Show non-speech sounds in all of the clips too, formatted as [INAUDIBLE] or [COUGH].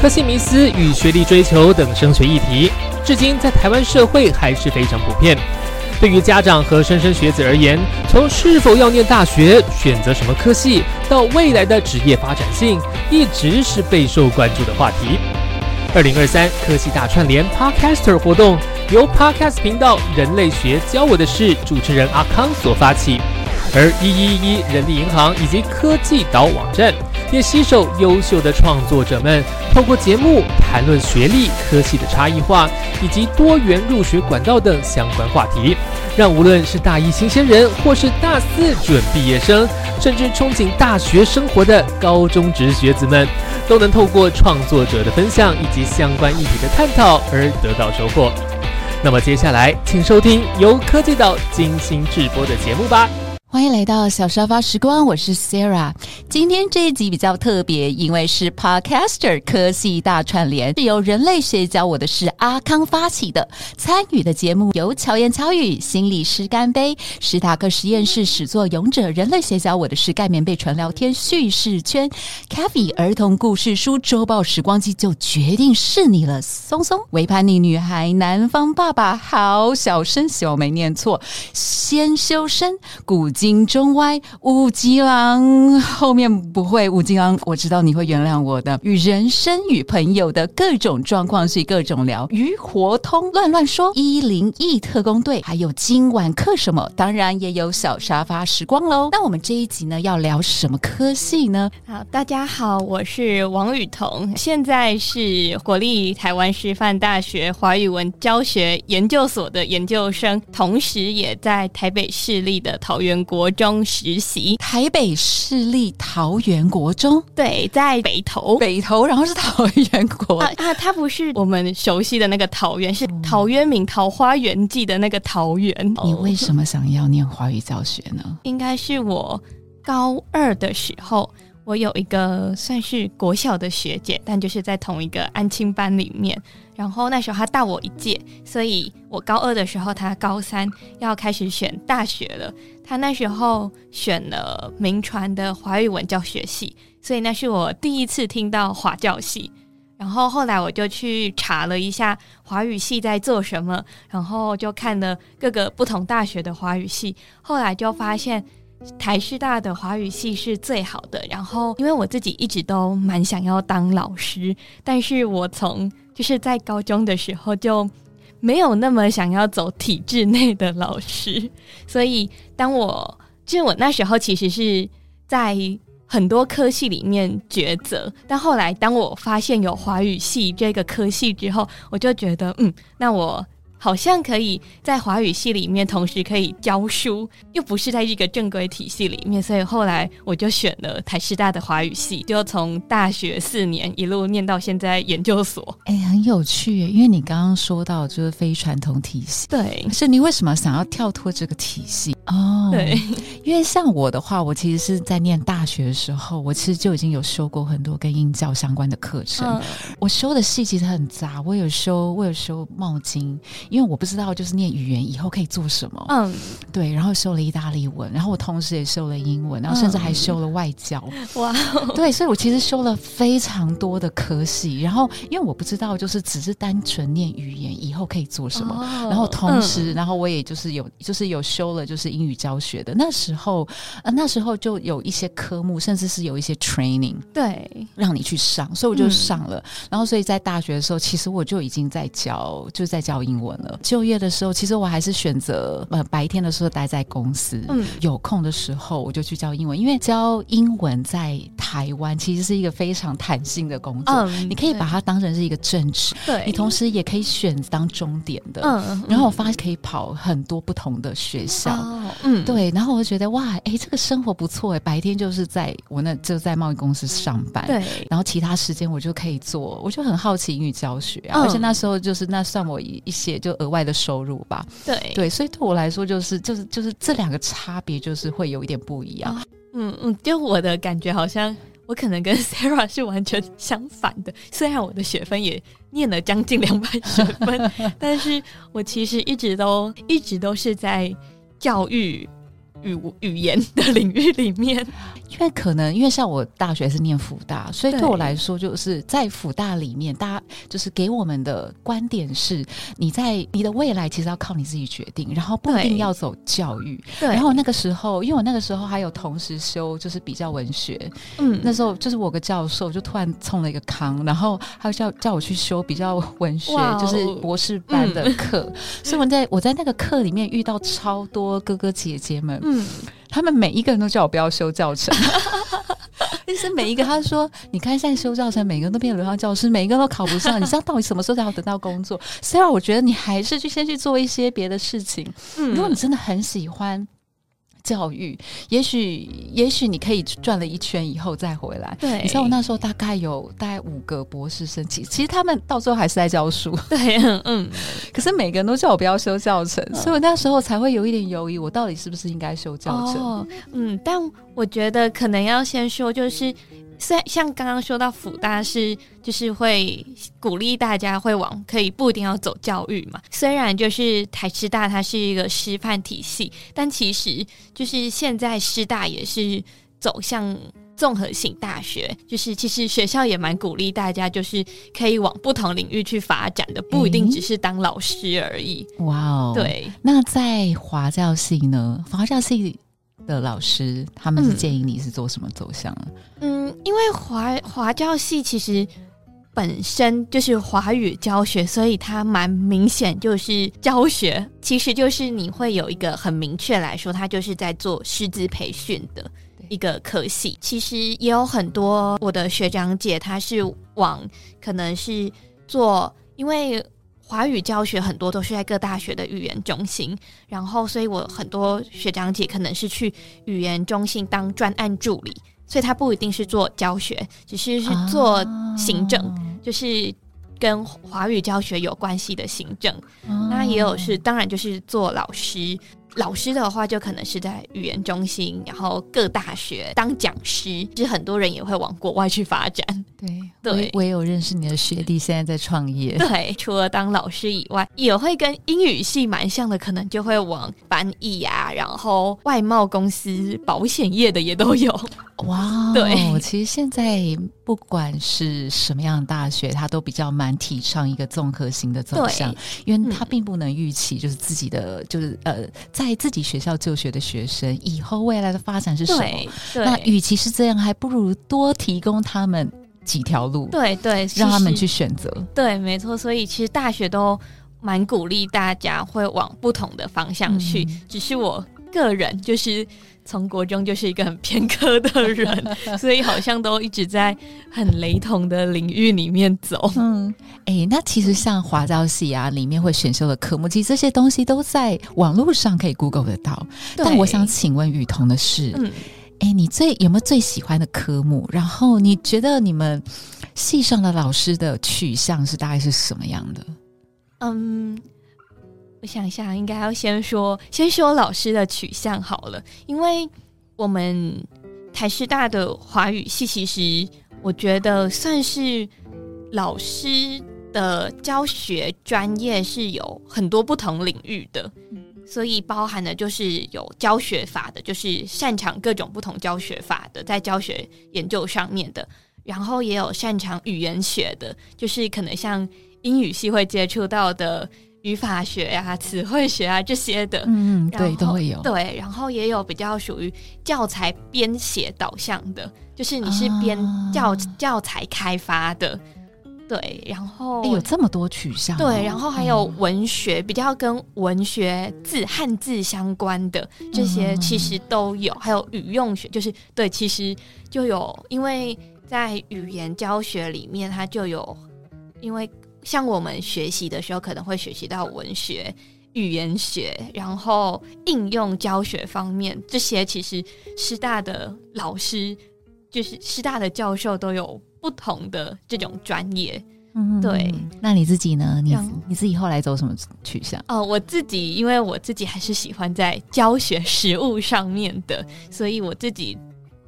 科系迷思与学历追求等升学议题，至今在台湾社会还是非常普遍。对于家长和莘莘学子而言，从是否要念大学、选择什么科系，到未来的职业发展性，一直是备受关注的话题。二零二三科系大串联 Podcaster 活动，由 Podcast 频道“人类学教我的事”主持人阿康所发起，而一一一人力银行以及科技岛网站。也携手优秀的创作者们，透过节目谈论学历、科系的差异化，以及多元入学管道等相关话题，让无论是大一新鲜人，或是大四准毕业生，甚至憧憬大学生活的高中职学子们，都能透过创作者的分享以及相关议题的探讨而得到收获。那么接下来，请收听由科技岛精心制播的节目吧。欢迎来到小沙发时光，我是 Sarah。今天这一集比较特别，因为是 Podcaster 科系大串联，是由人类学教我的是阿康发起的。参与的节目由巧言巧语、心理师干杯、史塔克实验室始作俑者、人类学教我的是盖棉被纯聊天叙事圈、c a f e 儿童故事书周报时光机就决定是你了。松松维叛逆女孩，南方爸爸好小声，希望没念错。先修身古。金中歪五吉郎，后面不会五吉郎，我知道你会原谅我的。与人生与朋友的各种状况是各种聊，鱼活通乱乱说一零一特工队，还有今晚课什么？当然也有小沙发时光喽。那我们这一集呢，要聊什么科系呢？好，大家好，我是王雨桐，现在是国立台湾师范大学华语文教学研究所的研究生，同时也在台北市立的桃园。国中实习，台北市立桃园国中，对，在北投，北投，然后是桃园国。啊，[LAUGHS] 它不是我们熟悉的那个桃园，是陶渊明《桃花源记》的那个桃园。你为什么想要念华语教学呢？应该是我高二的时候，我有一个算是国小的学姐，但就是在同一个安亲班里面。然后那时候她大我一届，所以我高二的时候，她高三要开始选大学了。她那时候选了名传的华语文教学系，所以那是我第一次听到华教系。然后后来我就去查了一下华语系在做什么，然后就看了各个不同大学的华语系，后来就发现台师大的华语系是最好的。然后因为我自己一直都蛮想要当老师，但是我从就是在高中的时候就没有那么想要走体制内的老师，[LAUGHS] 所以当我就是我那时候其实是在很多科系里面抉择，但后来当我发现有华语系这个科系之后，我就觉得嗯，那我。好像可以在华语系里面同时可以教书，又不是在一个正规体系里面，所以后来我就选了台师大的华语系，就从大学四年一路念到现在研究所。哎，很有趣，因为你刚刚说到就是非传统体系，对，是你为什么想要跳脱这个体系？哦，对，因为像我的话，我其实是在念大学的时候，我其实就已经有修过很多跟音教相关的课程。我修的系其实很杂，我有修，我有修冒经。因为我不知道，就是念语言以后可以做什么。嗯，对，然后修了意大利文，然后我同时也修了英文，然后甚至还修了外交。哇，对，所以我其实修了非常多的科系。然后，因为我不知道，就是只是单纯念语言以后可以做什么。然后同时，然后我也就是有，就是有修了就是英语教学的。那时候，呃，那时候就有一些科目，甚至是有一些 training，对，让你去上。所以我就上了。然后，所以在大学的时候，其实我就已经在教，就在教英文。就业的时候，其实我还是选择呃白天的时候待在公司，嗯，有空的时候我就去教英文，因为教英文在台湾其实是一个非常弹性的工作，嗯，你可以把它当成是一个正职，对，你同时也可以选当终点的，嗯，然后我发现可以跑很多不同的学校，嗯，对，然后我就觉得哇，哎，这个生活不错哎，白天就是在我那就在贸易公司上班，对，然后其他时间我就可以做，我就很好奇英语教学，而且那时候就是那算我一一些就。额外的收入吧，对对，所以对我来说，就是就是就是这两个差别，就是会有一点不一样。嗯嗯，就我的感觉，好像我可能跟 Sarah 是完全相反的。虽然我的学分也念了将近两百学分，[LAUGHS] 但是我其实一直都一直都是在教育语语言的领域里面，因为可能因为像我大学是念辅大，所以对对我来说，就是在辅大里面，大家就是给我们的观点是，你在你的未来其实要靠你自己决定，然后不一定要走教育。对。然后那个时候，因为我那个时候还有同时修就是比较文学，嗯。那时候就是我个教授就突然冲了一个康，然后他就叫叫我去修比较文学，就是博士班的课，所以我在我在那个课里面遇到超多哥哥姐姐们，嗯，他们每一个人都叫我不要修教程。[LAUGHS] 就是每一个，他说：“你看现在修教程，每个人都变流浪教师，每一个都考不上，你知道到底什么时候才要得到工作？”虽然我觉得你还是去先去做一些别的事情，嗯如果你真的很喜欢教育，也许也许你可以转了一圈以后再回来。对，你知道我那时候大概有大概五个博士生，其其实他们到最后还是在教书，[LAUGHS] 对，嗯嗯，可是每个人都叫我不要修教程，所以我那时候才会有一点犹豫，我到底是不是应该修教程？哦，嗯，但我觉得可能要先说，就是虽然像刚刚说到辅大是就是会鼓励大家会往可以不一定要走教育嘛，虽然就是台师大它是一个师范体系，但其实就是现在师大也是走向。综合性大学就是，其实学校也蛮鼓励大家，就是可以往不同领域去发展的，不一定只是当老师而已。哇哦，。对，那在华教系呢？华教系的老师他们是嗯建议你是做什么走向啊？嗯，因为华华教系其实本身就是华语教学，所以它蛮明显就是教学，其实就是你会有一个很明确来说，它就是在做师资培训的一个科系。其实也有很多我的学长姐，她是往可能是做，因为。华语教学很多都是在各大学的语言中心，然后所以我很多学长姐可能是去语言中心当专案助理，所以他不一定是做教学，只是是做行政，啊就是跟华语教学有关系的行政。哦那也有是，当然就是做老师。老师的话，就可能是在语言中心，然后各大学当讲师，其实很多人也会往国外去发展。对对我也我也有认识你的学弟，现在在创业。对，除了当老师以外，也会跟英语系蛮像的，可能就会往翻译啊，然后外贸公司、保险业的也都有。哇，对，[LAUGHS] 其实现在不管是什么样的大学，它都比较蛮提倡一个综合型的走向，因为它嗯并不能预期就是自己的就是呃，在自己学校就学的学生以后未来的发展是什么。那与其是这样，还不如多提供他们几条路，对对，让他们去选择。对，没错。所以其实大学都蛮鼓励大家会往不同的方向去，嗯只是我个人就是从国中就是一个很偏科的人，[LAUGHS] 所以好像都一直在很雷同的领域里面走。嗯，哎，那其实像华教系啊，里面会选修的科目，其实这些东西都在网络上可以 Google 得到。但我想请问雨桐的是，嗯，哎，你最有没有最喜欢的科目？然后你觉得你们系上的老师的取向是大概是什么样的？嗯，我想一下，应该要先说先说老师的取向好了，因为我们台师大的华语系其实我觉得算是老师的教学专业是有很多不同领域的。所以包含的就是有教学法的，就是擅长各种不同教学法的，在教学研究上面的，然后也有擅长语言学的，就是可能像英语系会接触到的语法学啊、词汇学啊这些的。嗯，对，都会有。对，然后也有比较属于教材编写导向的，就是你是编啊教、教材开发的，对，然后哎，有这么多取向哦、对，然后还有嗯文学，比较跟文学字汉字相关的这些嗯其实都有，还有语用学，就是对，其实就有，因为在语言教学里面，它就有，因为像我们学习的时候，可能会学习到文学。语言学，然后应用教学方面，这些其实师大的老师，就是师大的教授都有不同的这种专业。嗯对。那你自己呢？你你自己后来走什么取向？哦，我自己因为我自己还是喜欢在教学实务上面的，所以我自己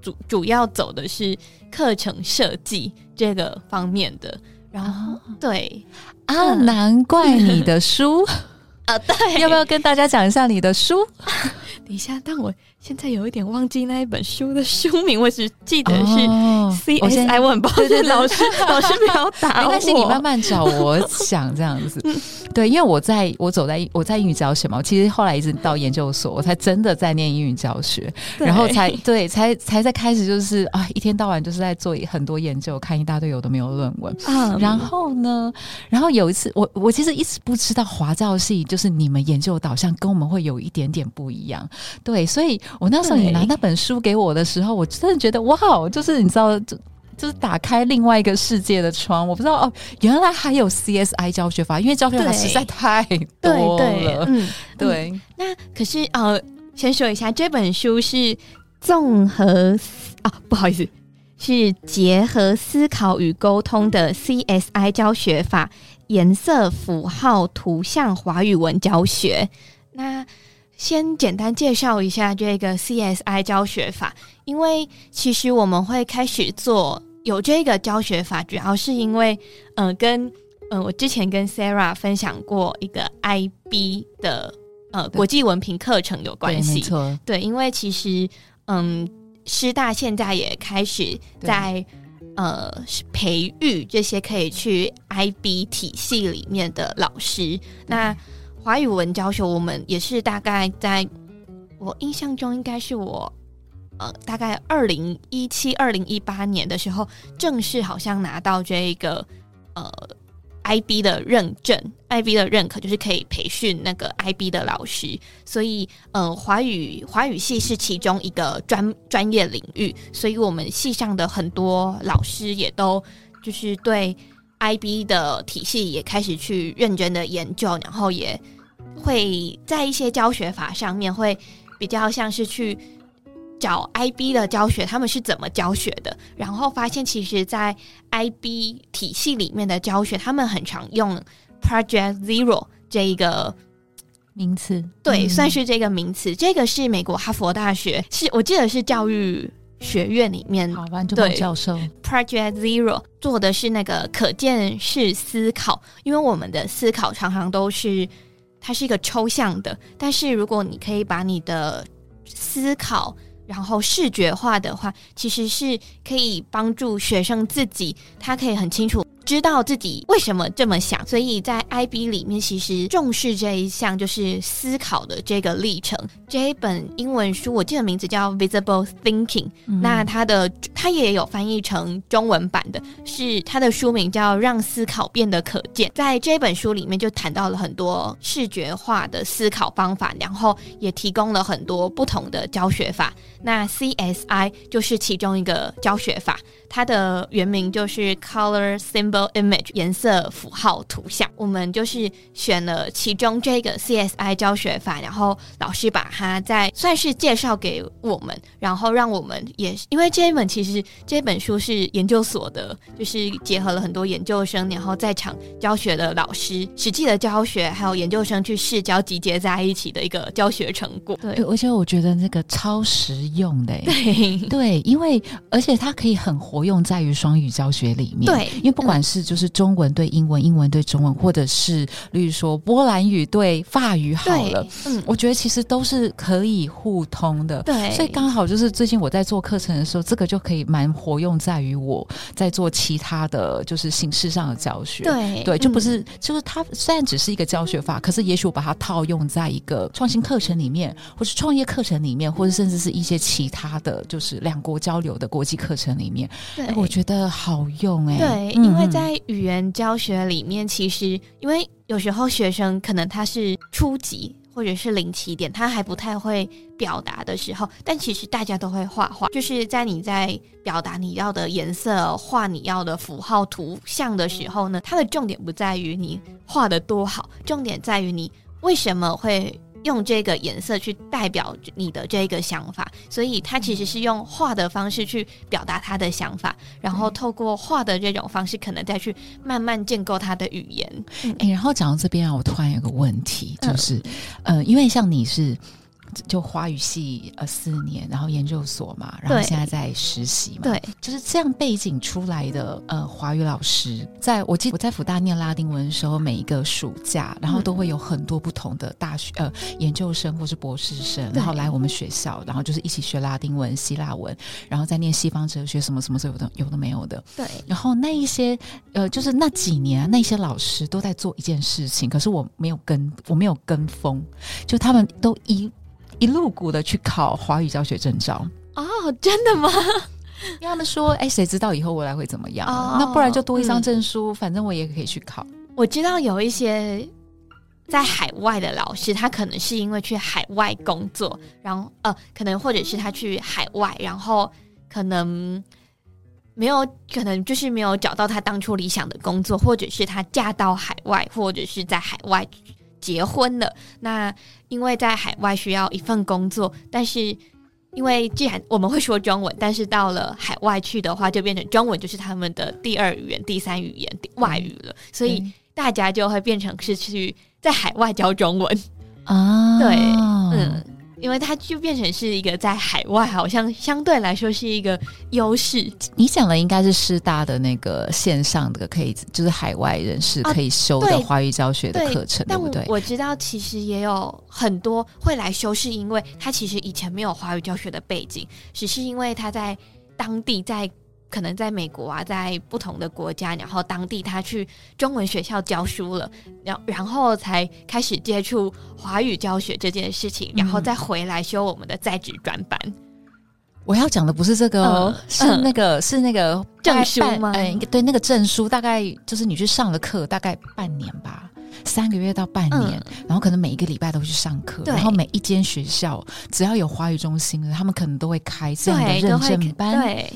主主要走的是课程设计这个方面的。然后、对。啊，嗯难怪你的书，[LAUGHS] 啊，对，[LAUGHS] 要不要跟大家讲一下你的书？[LAUGHS] 等一下，但我现在有一点忘记那一本书的书名，我只记得是哦 CSI，我很抱歉，老师 [LAUGHS] 老师不要打我。没关系，你慢慢找。我想这样子，对，因为我在我走在我在英语教学嘛，我其实后来一直到研究所，我才真的在念英语教学，然后才对才才在开始就是啊，一天到晚就是在做很多研究，看一大堆有的没有论文。嗯然后呢，然后有一次，我我其实一直不知道华教系就是你们研究导向跟我们会有一点点不一样，对，所以我那时候你拿那本书给我的时候，我真的觉得哇，就是你知道，就就是打开另外一个世界的窗。我不知道哦，原来还有 CSI 教学法，因为教学法实在太对多对了，，嗯，对，那可是呃，先说一下，这本书是综合思啊，不好意思，是结合思考与沟通的 CSI 教学法，颜色、符号、图像华语文教学。那先简单介绍一下这个 CSI 教学法，因为其实我们会开始做有这个教学法，主要是因为呃，跟呃，我之前跟 Sarah 分享过一个 IB 的呃对国际文凭课程有关系。错，对，因为其实嗯，师大现在也开始在呃培育这些可以去 IB 体系里面的老师。那华语文教学，我们也是大概在我印象中，应该是我。呃，大概二零一七、二零一八年的时候，正式好像拿到这个呃 IB 的认证，IB 的认可就是可以培训那个 IB 的老师，所以呃华语华语系是其中一个专专业领域，所以我们系上的很多老师也都就是对 IB 的体系也开始去认真的研究，然后也会在一些教学法上面会比较像是去。找 IB 的教学，他们是怎么教学的？然后发现，其实，在 IB 体系里面的教学，他们很常用 Project Zero 这一个名词对，嗯算是这个名词。这个是美国哈佛大学，是我记得是教育学院里面好，吧，就孟对教授，Project Zero 做的是那个可见式思考，因为我们的思考常常都是它是一个抽象的，但是如果你可以把你的思考然后视觉化的话，其实是可以帮助学生自己，他可以很清楚。知道自己为什么这么想，所以在 IB 里面其实重视这一项，就是思考的这个历程。这一本英文书我记得名字叫《Visible Thinking》，嗯那它的它也有翻译成中文版的，是它的书名叫《让思考变得可见》。在这本书里面就谈到了很多视觉化的思考方法，然后也提供了很多不同的教学法。那 CSI 就是其中一个教学法，它的原名就是 Color Symbol Image 颜色符号图像。我们就是选了其中这个 CSI 教学法，然后老师把它在算是介绍给我们，然后让我们也因为这一本其实这本书是研究所的，就是结合了很多研究生，然后在场教学的老师实际的教学，还有研究生去试教集结在一起的一个教学成果。对对，而且我觉得那个超实用的，对对，因为而且它可以很活用在于双语教学里面。对因为不管是就是中文对英文，英文对中文，或者是例如说波兰语对法语好了，，嗯，我觉得其实都是可以互通的。对，所以刚好就是最近我在做课程的时候，这个就可以蛮活用在于我在做其他的就是形式上的教学。对对，就不嗯。是，就是它虽然只是一个教学法，可是也许我把它套用在一个创新课程里面，或是创业课程里面，或者甚至是一些其他的就是两国交流的国际课程里面，我觉得好用哎、对，嗯因为嗯在语言教学里面，其实因为有时候学生可能他是初级或者是零起点，他还不太会表达的时候，但其实大家都会画画，就是在你在表达你要的颜色、画你要的符号图像的时候呢，它的重点不在于你画的多好，重点在于你为什么会。用这个颜色去代表你的这个想法，所以他其实是用画的方式去表达他的想法，然后透过画的这种方式，可能再去慢慢建构他的语言。哎、然后讲到这边啊，我突然有个问题，嗯。就是，呃，因为像你是就华语系呃四年，然后研究所嘛，然后现在在实习嘛，对，就是这样背景出来的呃华语老师，在我记得我在福大念拉丁文的时候，每一个暑假，然后都会有很多不同的大学呃研究生或是博士生，然后来我们学校，然后就是一起学拉丁文、希腊文，然后再念西方哲学什么什么什么有的有的没有的。对，然后那一些呃，就是那几年啊，那些老师都在做一件事情，可是我没有跟我没有跟风，就他们都一一路股的去考华语教学证照。哦，真的吗？因为他们说，哎，谁知道以后未来会怎么样？哦那不然就多一张嗯证书，反正我也可以去考。我知道有一些在海外的老师，他可能是因为去海外工作，然后呃，可能或者是他去海外，然后可能没有，可能就是没有找到他当初理想的工作，或者是他嫁到海外，或者是在海外结婚了。那因为在海外需要一份工作，但是。因为既然我们会说中文，但是到了海外去的话，就变成中文就是他们的第二语言、第三语言、外语了，所以大家就会变成是去在海外教中文，啊，对嗯，因为它就变成是一个在海外好像相对来说是一个优势，你讲的应该是师大的那个线上的，可以就是海外人士啊可以修的华语教学的课程，对不对？我知道其实也有很多会来修，是因为他其实以前没有华语教学的背景，只是因为他在当地在。可能在美国啊，在不同的国家，然后当地他去中文学校教书了，然然后才开始接触华语教学这件事情，然后嗯再回来修我们的在职专班。我要讲的不是这个哦，嗯是那个是那个证书吗哎、对，那个证书大概就是你去上了课，大概半年吧。三个月到半年，然后可能每一个礼拜都会去上课，然后每一间学校只要有华语中心的，他们可能都会开这样的认会证班。对，对，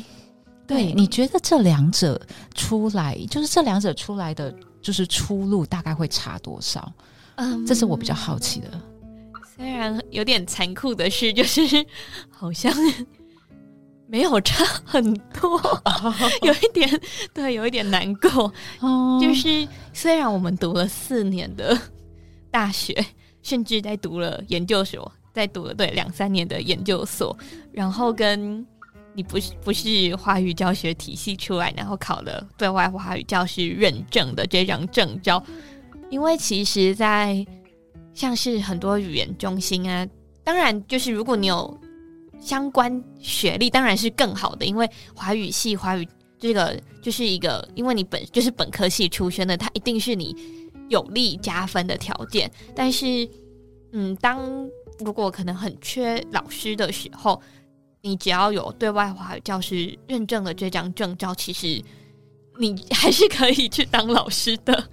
你觉得这两者出来，就是这两者出来的，就是出路大概会差多少？嗯这是我比较好奇的。虽然有点残酷的是，就是好像 [LAUGHS] 没有差很多，[LAUGHS] 有一点对，有一点难过。哦就是虽然我们读了四年的大学，甚至在读了研究所，在读了对两三年的研究所，然后跟你不是不是华语教学体系出来，然后考了对外华语教师认证的这张证照，因为其实，在像是很多语言中心啊，当然就是如果你有相关学历，当然是更好的，因为华语系华语这个就是一个，因为你本就是本科系出身的，它一定是你有利加分的条件。但是，嗯，当如果可能很缺老师的时候，你只要有对外华语教师认证的这张证照，其实你 [LAUGHS] 还是可以去当老师的。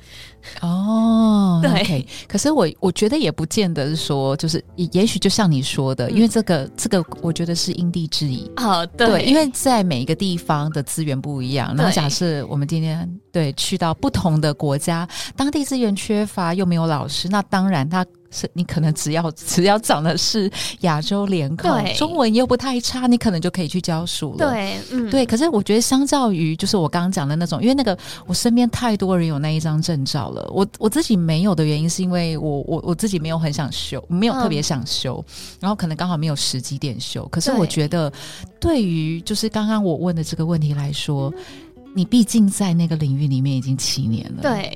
哦，对可是我我觉得也不见得是说，就是也也许就像你说的，嗯因为这个这个，我觉得是因地制宜。啊，对，因为在每一个地方的资源不一样，然后假设我们今天对去到不同的国家，当地资源缺乏又没有老师，那当然他是你可能只要 [LAUGHS] 只要长的是亚洲脸孔，中文又不太差，你可能就可以去教书了。对，嗯，对，可是我觉得相较于就是我刚刚讲的那种，因为那个我身边太多人有那一张证照了，我我自己没有的原因是因为我我我自己没有很想修，没有特别想修，然后可能刚好没有时机点修。可是我觉得对于就是刚刚我问的这个问题来说，你毕竟在那个领域里面已经七年了，，对，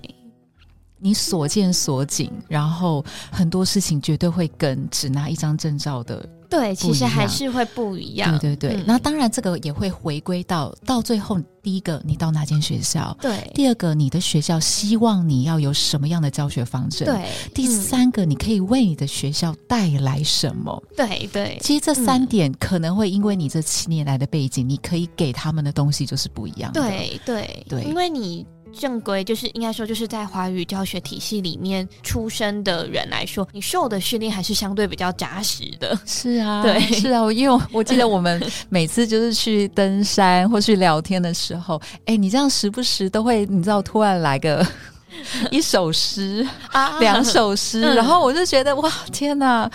你所见所景，然后很多事情绝对会跟只拿一张证照的对，其实还是会不一样。对对对，嗯。那当然这个也会回归到到最后，第一个你到哪间学校，对。第二个你的学校希望你要有什么样的教学方针，，对，第嗯三个你可以为你的学校带来什么。对对。其实这三点可能会因为你这七年来的背景，你可以给他们的东西就是不一样的。对对。对。因为你正规就是应该说就是在华语教学体系里面出生的人来说，你受的训练还是相对比较扎实的。是啊，[LAUGHS] 对是啊，因为我记得我们 [LAUGHS] 每次就是去登山或去聊天的时候，哎，你这样时不时都会，你知道，突然来个 [LAUGHS] 一首诗，啊两首诗，嗯然后我就觉得哇，天哪，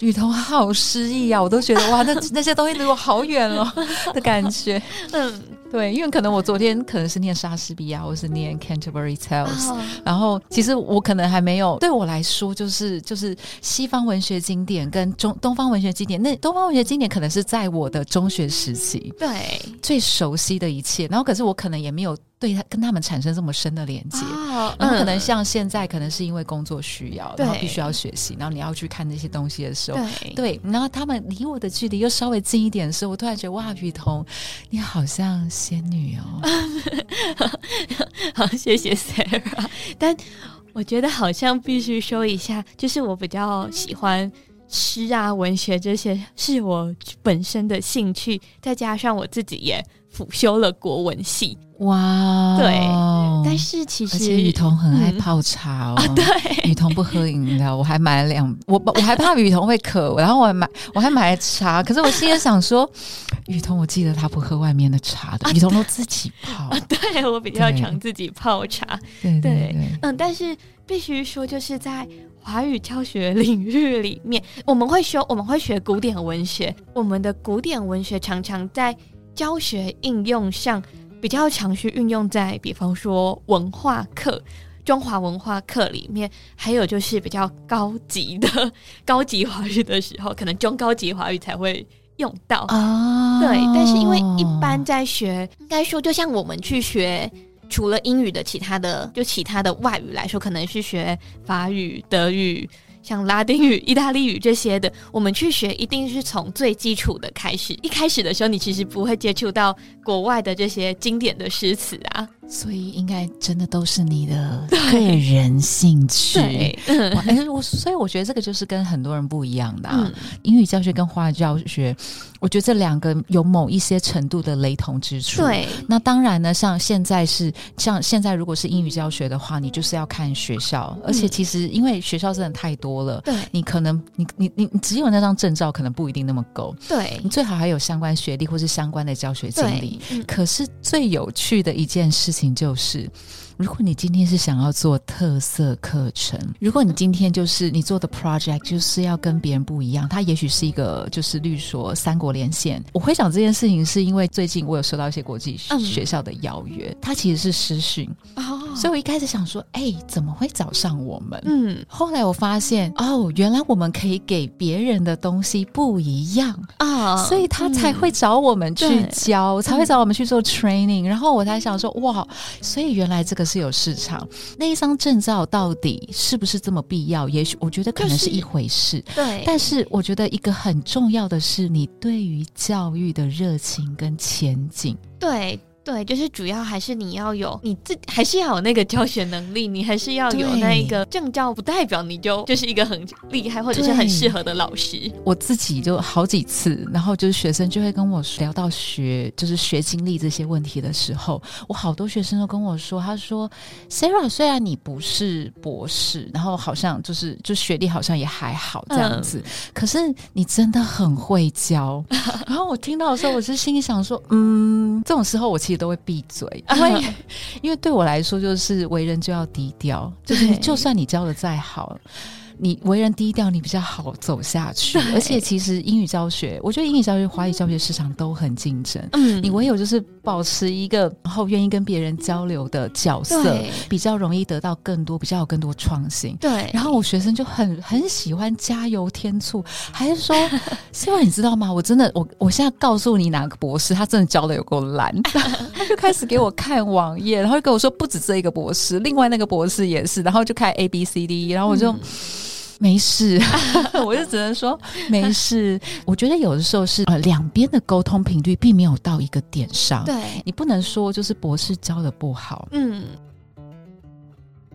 雨桐好诗意啊！我都觉得哇，那那些东西离我好远了的感觉。嗯，对，因为可能我昨天可能是念莎士比亚，或是念 Canterbury Tales，、哦。然后其实我可能还没有，对我来说就是就是西方文学经典跟中东方文学经典，那东方文学经典可能是在我的中学时期对，最熟悉的一切，然后可是我可能也没有对他跟他们产生这么深的连接。哦然后可能嗯像现在，可能是因为工作需要，然后必须要学习，然后你要去看那些东西的时候，对对，然后他们离我的距离又稍微近一点的时候，我突然觉得哇，雨桐，你好像仙女哦。[LAUGHS] 好，谢谢 Sarah。但我觉得好像必须说一下，就是我比较喜欢诗啊、文学这些，是我本身的兴趣，再加上我自己也辅修了国文系。哇，对但是其实，雨桐很爱嗯泡茶哦。对雨桐不喝饮料，我还买了两，我我还怕雨桐会渴，[LAUGHS] 然后我还买我还买了茶，可是我心里想说，[LAUGHS] 雨桐我记得他不喝外面的茶的，雨桐都自己泡。对我比较常自己泡茶。对对对对，嗯，但是必须说，就是在华语教学领域里面，我们会修，我们会学古典文学。我们的古典文学常常在教学应用上比较常去运用在，比方说文化课。中华文化课里面，还有就是比较高级的 [LAUGHS] 高级华语的时候，可能中高级华语才会用到。啊对，但是因为一般在学，应该说就像我们去学。除了英语的其他的，就其他的外语来说，可能是学法语、德语、像拉丁语、意大利语这些的，我们去学一定是从最基础的开始。一开始的时候，你其实不会接触到国外的这些经典的诗词啊。所以应该真的都是你的 [LAUGHS] 个人兴趣。哎、我所以我觉得这个就是跟很多人不一样的、啊。嗯，英语教学跟华语教学，我觉得这两个有某一些程度的雷同之处。。对，那当然呢，像现在是像现在，如果是英语教学的话，你就是要看学校，而且其实因为学校真的太多了，对，你可能你你你你只有那张证照，可能不一定那么够，对你，最好还有相关学历或是相关的教学经历。，嗯可是最有趣的一件事情就是，如果你今天是想要做特色课程，如果你今天就是你做的 project 就是要跟别人不一样，它也许是一个就是例如说三国连线。我会讲这件事情，是因为最近我有收到一些国际嗯。学校的邀约，它其实是师训，哦，所以我一开始想说，哎、怎么会找上我们？嗯。后来我发现，哦，原来我们可以给别人的东西不一样，啊，所以他才会找我们去对。教，才会找我们去做 training。然后我才想说，哇，所以原来这个是有市场。那一张证照到底是不是这么必要？也许我觉得可能是一回事，对，但是我觉得一个很重要的是，你对于教育的热情跟前景。对对，就是主要还是你要有你自还是要有那个教学能力，你还是要有那一个证照，不代表你就就是一个很厉害或者是很适合的老师。我自己就好几次，然后就是学生就会跟我聊到学，就是学经历这些问题的时候，我好多学生都跟我说，他说：“Sarah，虽然你不是博士，然后好像就是就学历好像也还好这样子，可是你真的很会教。[LAUGHS] ”然后我听到的时候，我是心里想说：“嗯，这种时候我其实都会闭嘴，[LAUGHS] 因为因为对我来说，就是为人就要低调，就是你就算你教的再好。”你为人低调，你比较好走下去。而且其实英语教学，我觉得英语教学、华语教学市场都很竞争。嗯你唯有就是保持一个，然后愿意跟别人交流的角色，比较容易得到更多，比较有更多创新。对，然后我学生就很很喜欢加油添醋，还是说，[LAUGHS] 希望你知道吗？我真的，我我现在告诉你哪个博士，他真的教的有够烂，他就开始给我看网页，然后就跟我说不止这一个博士，另外那个博士也是，然后就开 A B C D，然后我就。嗯没事，[LAUGHS] 我就只能说 [LAUGHS] 没事。我觉得有的时候是呃两边的沟通频率并没有到一个点上，对，你不能说就是博士教的不好，嗯，